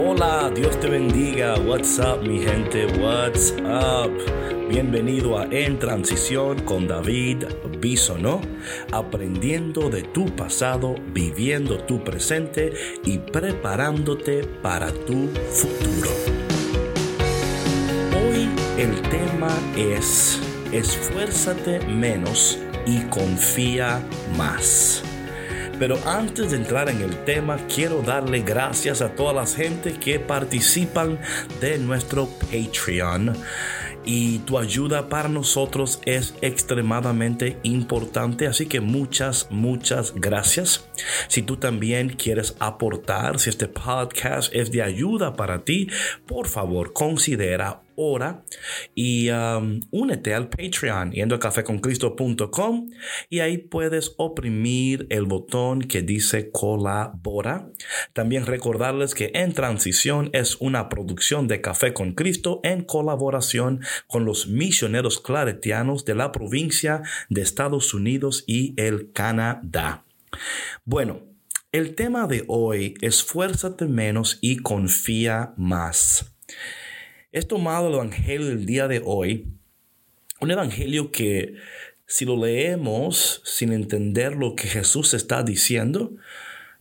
Hola, Dios te bendiga. What's up, mi gente? What's up? Bienvenido a En Transición con David Bisonó, aprendiendo de tu pasado, viviendo tu presente y preparándote para tu futuro. Hoy el tema es esfuérzate menos y confía más. Pero antes de entrar en el tema, quiero darle gracias a toda la gente que participan de nuestro Patreon y tu ayuda para nosotros es extremadamente importante. Así que muchas, muchas gracias. Si tú también quieres aportar, si este podcast es de ayuda para ti, por favor considera hora y um, únete al Patreon yendo a cafeconcristo.com y ahí puedes oprimir el botón que dice colabora. También recordarles que En Transición es una producción de Café con Cristo en colaboración con los misioneros claretianos de la provincia de Estados Unidos y el Canadá. Bueno, el tema de hoy, esfuérzate menos y confía más. Es tomado el Evangelio del día de hoy, un Evangelio que si lo leemos sin entender lo que Jesús está diciendo,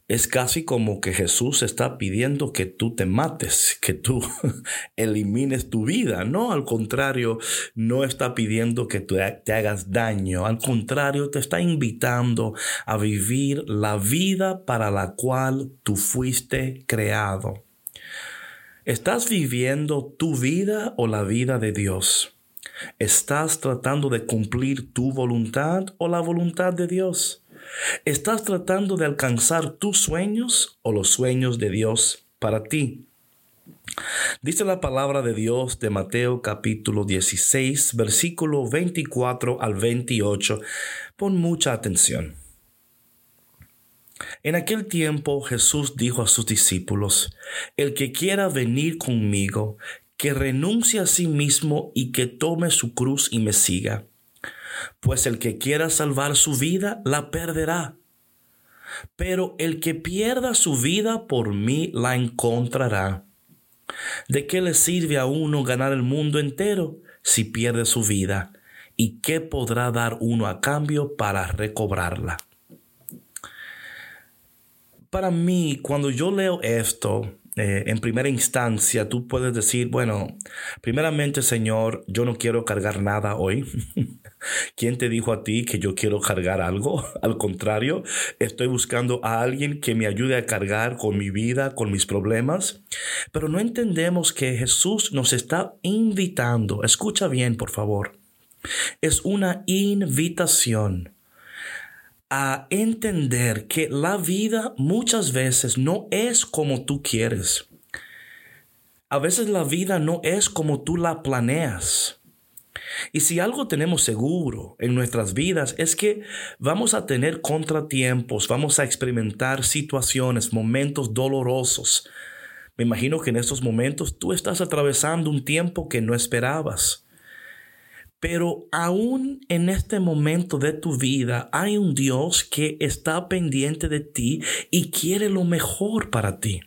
es casi como que Jesús está pidiendo que tú te mates, que tú elimines tu vida. No, al contrario, no está pidiendo que tú te hagas daño. Al contrario, te está invitando a vivir la vida para la cual tú fuiste creado. ¿Estás viviendo tu vida o la vida de Dios? ¿Estás tratando de cumplir tu voluntad o la voluntad de Dios? ¿Estás tratando de alcanzar tus sueños o los sueños de Dios para ti? Dice la palabra de Dios de Mateo capítulo 16, versículo 24 al 28. Pon mucha atención. En aquel tiempo Jesús dijo a sus discípulos, El que quiera venir conmigo, que renuncie a sí mismo y que tome su cruz y me siga. Pues el que quiera salvar su vida, la perderá. Pero el que pierda su vida por mí, la encontrará. ¿De qué le sirve a uno ganar el mundo entero si pierde su vida? ¿Y qué podrá dar uno a cambio para recobrarla? Para mí, cuando yo leo esto, eh, en primera instancia, tú puedes decir, bueno, primeramente, Señor, yo no quiero cargar nada hoy. ¿Quién te dijo a ti que yo quiero cargar algo? Al contrario, estoy buscando a alguien que me ayude a cargar con mi vida, con mis problemas. Pero no entendemos que Jesús nos está invitando. Escucha bien, por favor. Es una invitación a entender que la vida muchas veces no es como tú quieres. A veces la vida no es como tú la planeas. Y si algo tenemos seguro en nuestras vidas es que vamos a tener contratiempos, vamos a experimentar situaciones, momentos dolorosos. Me imagino que en estos momentos tú estás atravesando un tiempo que no esperabas. Pero aún en este momento de tu vida hay un Dios que está pendiente de ti y quiere lo mejor para ti.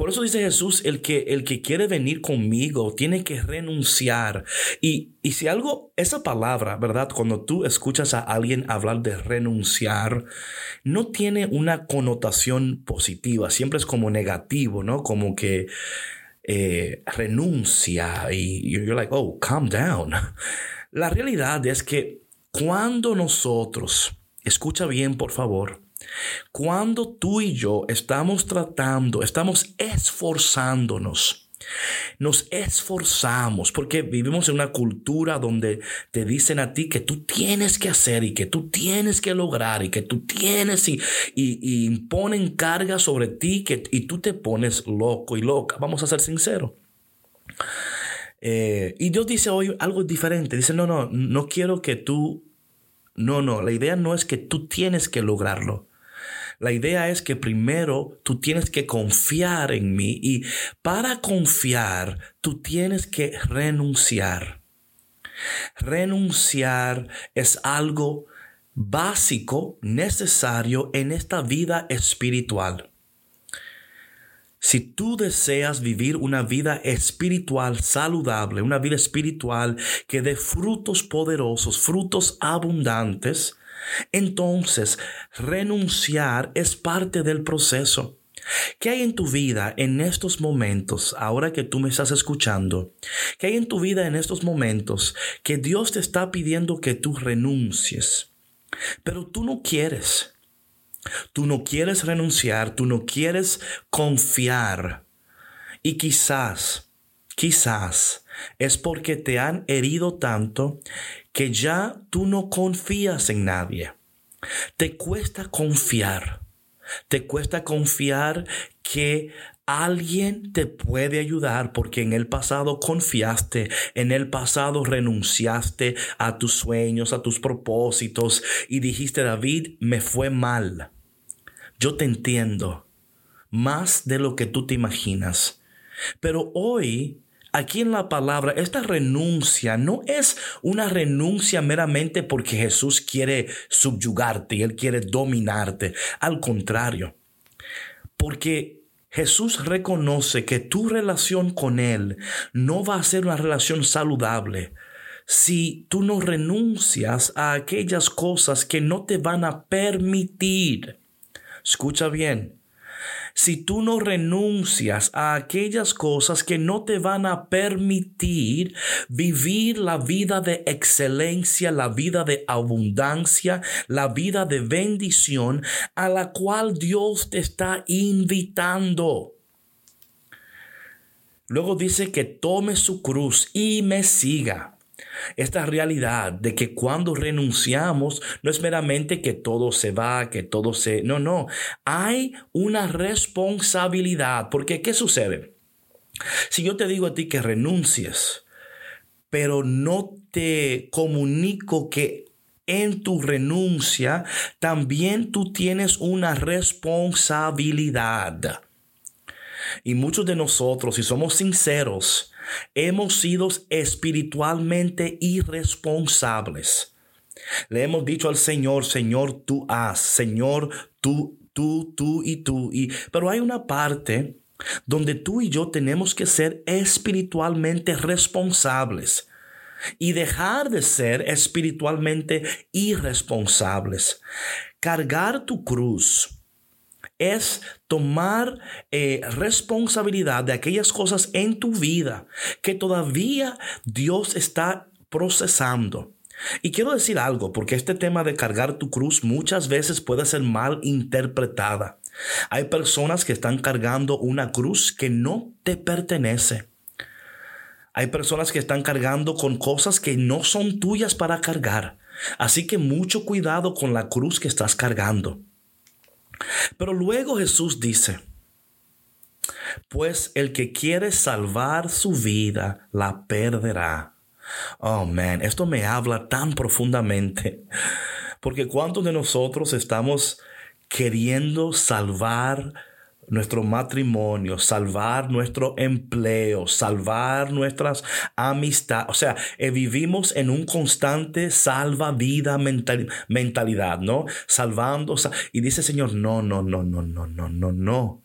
Por eso dice Jesús, el que, el que quiere venir conmigo tiene que renunciar. Y, y si algo, esa palabra, ¿verdad? Cuando tú escuchas a alguien hablar de renunciar, no tiene una connotación positiva, siempre es como negativo, ¿no? Como que eh, renuncia y you're like, oh, calm down. La realidad es que cuando nosotros, escucha bien por favor, cuando tú y yo estamos tratando, estamos esforzándonos nos esforzamos porque vivimos en una cultura donde te dicen a ti que tú tienes que hacer y que tú tienes que lograr y que tú tienes y, y, imponen carga sobre ti que, y tú te pones loco y loca. Vamos a ser sinceros. Eh, y Dios dice hoy algo diferente. Dice, no, no, no quiero que tú... No, no, la idea no es que tú tienes que lograrlo. La idea es que primero tú tienes que confiar en mí y para confiar tú tienes que renunciar. Renunciar es algo básico, necesario en esta vida espiritual. Si tú deseas vivir una vida espiritual saludable, una vida espiritual que dé frutos poderosos, frutos abundantes, entonces renunciar es parte del proceso. ¿Qué hay en tu vida en estos momentos, ahora que tú me estás escuchando? ¿Qué hay en tu vida en estos momentos que Dios te está pidiendo que tú renuncies? Pero tú no quieres. Tú no quieres renunciar, tú no quieres confiar. Y quizás, quizás es porque te han herido tanto que ya tú no confías en nadie. Te cuesta confiar. Te cuesta confiar que alguien te puede ayudar porque en el pasado confiaste, en el pasado renunciaste a tus sueños, a tus propósitos y dijiste, David, me fue mal. Yo te entiendo más de lo que tú te imaginas. Pero hoy Aquí en la palabra, esta renuncia no es una renuncia meramente porque Jesús quiere subyugarte y Él quiere dominarte. Al contrario, porque Jesús reconoce que tu relación con Él no va a ser una relación saludable si tú no renuncias a aquellas cosas que no te van a permitir. Escucha bien, si tú no renuncias a aquellas cosas que no te van a permitir vivir la vida de excelencia, la vida de abundancia, la vida de bendición a la cual Dios te está invitando. Luego dice que tome su cruz y me siga esta realidad de que cuando renunciamos no es meramente que todo se va, que todo se... No, no, hay una responsabilidad, porque ¿qué sucede? Si yo te digo a ti que renuncies, pero no te comunico que en tu renuncia también tú tienes una responsabilidad. Y muchos de nosotros, si somos sinceros, Hemos sido espiritualmente irresponsables. Le hemos dicho al Señor, Señor, tú haz, Señor, tú, tú, tú y tú. Y, pero hay una parte donde tú y yo tenemos que ser espiritualmente responsables y dejar de ser espiritualmente irresponsables. Cargar tu cruz es tomar eh, responsabilidad de aquellas cosas en tu vida que todavía Dios está procesando. Y quiero decir algo, porque este tema de cargar tu cruz muchas veces puede ser mal interpretada. Hay personas que están cargando una cruz que no te pertenece. Hay personas que están cargando con cosas que no son tuyas para cargar. Así que mucho cuidado con la cruz que estás cargando. Pero luego Jesús dice, pues el que quiere salvar su vida la perderá. Oh, man, esto me habla tan profundamente. Porque cuántos de nosotros estamos queriendo salvar nuestro matrimonio, salvar nuestro empleo, salvar nuestras amistades. O sea, eh, vivimos en un constante salva vida mentalidad, ¿no? Salvando. y dice Señor, no, no, no, no, no, no, no, no.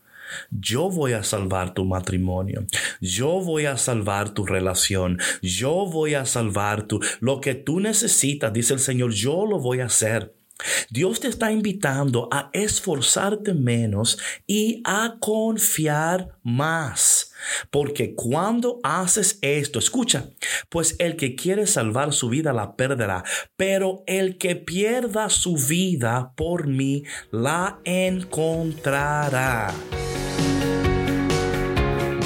Yo voy a salvar tu matrimonio. Yo voy a salvar tu relación. Yo voy a salvar. Lo que tú necesitas, dice el Señor, yo lo voy a hacer. Dios te está invitando a esforzarte menos y a confiar más. Porque cuando haces esto, escucha, pues el que quiere salvar su vida la perderá, pero el que pierda su vida por mí la encontrará.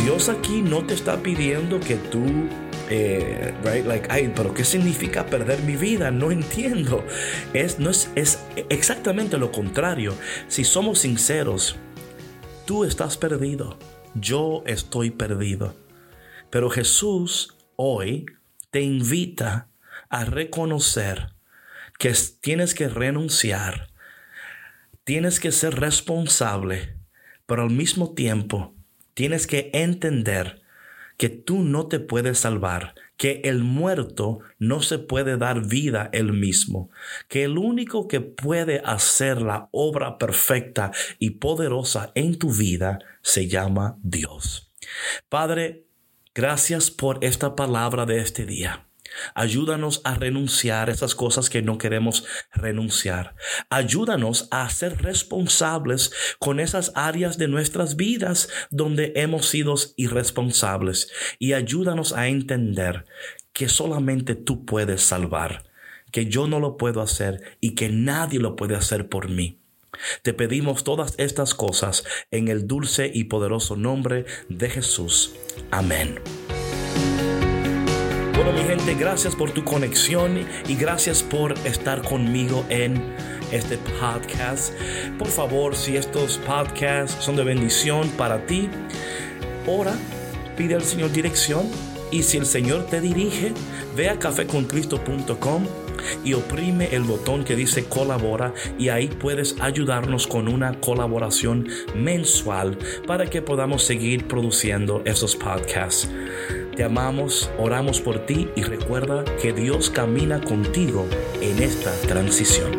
Dios aquí no te está pidiendo que tú eh, right? Like, ay, pero ¿qué significa perder mi vida? No entiendo. Es, no es, es exactamente lo contrario. Si somos sinceros, tú estás perdido. Yo estoy perdido. Pero Jesús hoy te invita a reconocer que tienes que renunciar, tienes que ser responsable, pero al mismo tiempo tienes que entender que tú no te puedes salvar, que el muerto no se puede dar vida él mismo, que el único que puede hacer la obra perfecta y poderosa en tu vida se llama Dios. Padre, gracias por esta palabra de este día. Ayúdanos a renunciar a esas cosas que no queremos renunciar. Ayúdanos a ser responsables con esas áreas de nuestras vidas donde hemos sido irresponsables. Y ayúdanos a entender que solamente tú puedes salvar, que yo no lo puedo hacer y que nadie lo puede hacer por mí. Te pedimos todas estas cosas en el dulce y poderoso nombre de Jesús. Amén. Bueno, mi gente, gracias por tu conexión y gracias por estar conmigo en este podcast. Por favor, si estos podcasts son de bendición para ti, ora, pide al Señor dirección y si el Señor te dirige, ve a cafeconcristo.com y oprime el botón que dice colabora y ahí puedes ayudarnos con una colaboración mensual para que podamos seguir produciendo esos podcasts. Te amamos, oramos por ti y recuerda que Dios camina contigo en esta transición.